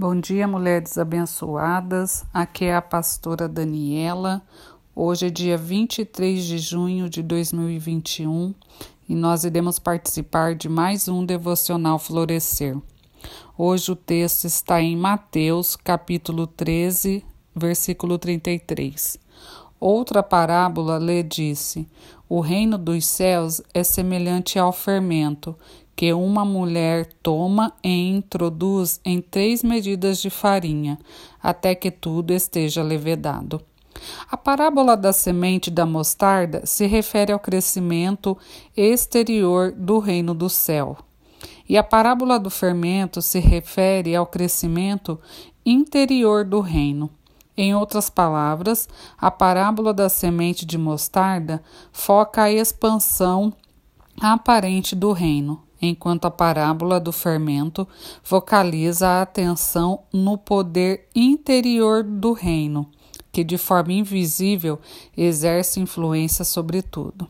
Bom dia, mulheres abençoadas. Aqui é a pastora Daniela. Hoje é dia 23 de junho de 2021 e nós iremos participar de mais um devocional Florescer. Hoje o texto está em Mateus, capítulo 13, versículo 33. Outra parábola lhe disse: O reino dos céus é semelhante ao fermento que uma mulher toma e introduz em três medidas de farinha, até que tudo esteja levedado. A parábola da semente da mostarda se refere ao crescimento exterior do reino do céu. E a parábola do fermento se refere ao crescimento interior do reino. Em outras palavras, a parábola da semente de mostarda foca a expansão aparente do reino, enquanto a parábola do fermento focaliza a atenção no poder interior do reino, que de forma invisível exerce influência sobre tudo.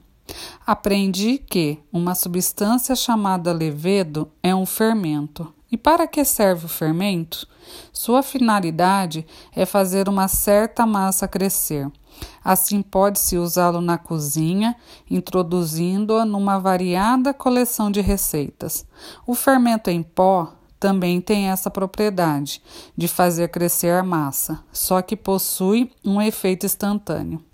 Aprendi que uma substância chamada levedo é um fermento. E para que serve o fermento? Sua finalidade é fazer uma certa massa crescer. Assim, pode-se usá-lo na cozinha, introduzindo-a numa variada coleção de receitas. O fermento em pó também tem essa propriedade de fazer crescer a massa, só que possui um efeito instantâneo.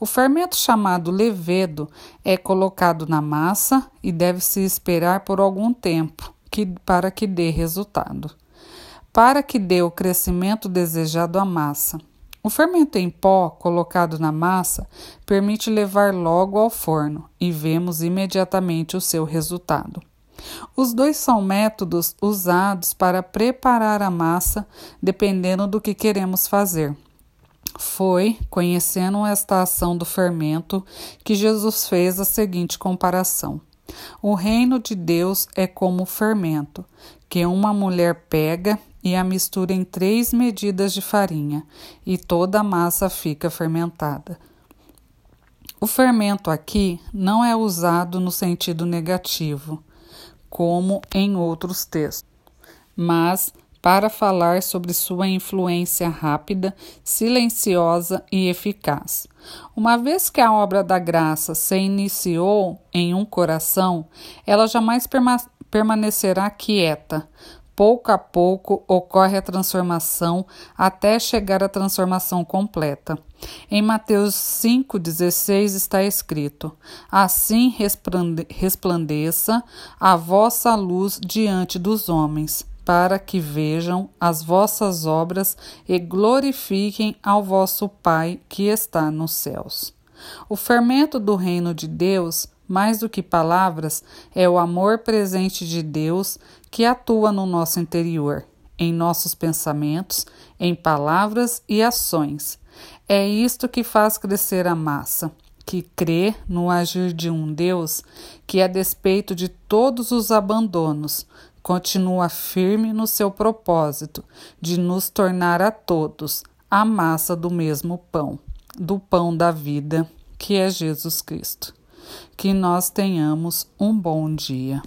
O fermento chamado levedo é colocado na massa e deve-se esperar por algum tempo que, para que dê resultado, para que dê o crescimento desejado à massa. O fermento em pó colocado na massa permite levar logo ao forno e vemos imediatamente o seu resultado. Os dois são métodos usados para preparar a massa dependendo do que queremos fazer. Foi conhecendo esta ação do fermento que Jesus fez a seguinte comparação. O reino de Deus é como fermento, que uma mulher pega e a mistura em três medidas de farinha, e toda a massa fica fermentada. O fermento aqui não é usado no sentido negativo, como em outros textos, mas para falar sobre sua influência rápida, silenciosa e eficaz. Uma vez que a obra da graça se iniciou em um coração, ela jamais permanecerá quieta, Pouco a pouco ocorre a transformação até chegar à transformação completa. Em Mateus 5,16 está escrito: Assim resplandeça a vossa luz diante dos homens, para que vejam as vossas obras e glorifiquem ao vosso Pai que está nos céus. O fermento do reino de Deus mais do que palavras, é o amor presente de Deus que atua no nosso interior, em nossos pensamentos, em palavras e ações. É isto que faz crescer a massa, que crê no agir de um Deus que, a despeito de todos os abandonos, continua firme no seu propósito de nos tornar a todos a massa do mesmo pão, do pão da vida, que é Jesus Cristo. Que nós tenhamos um bom dia.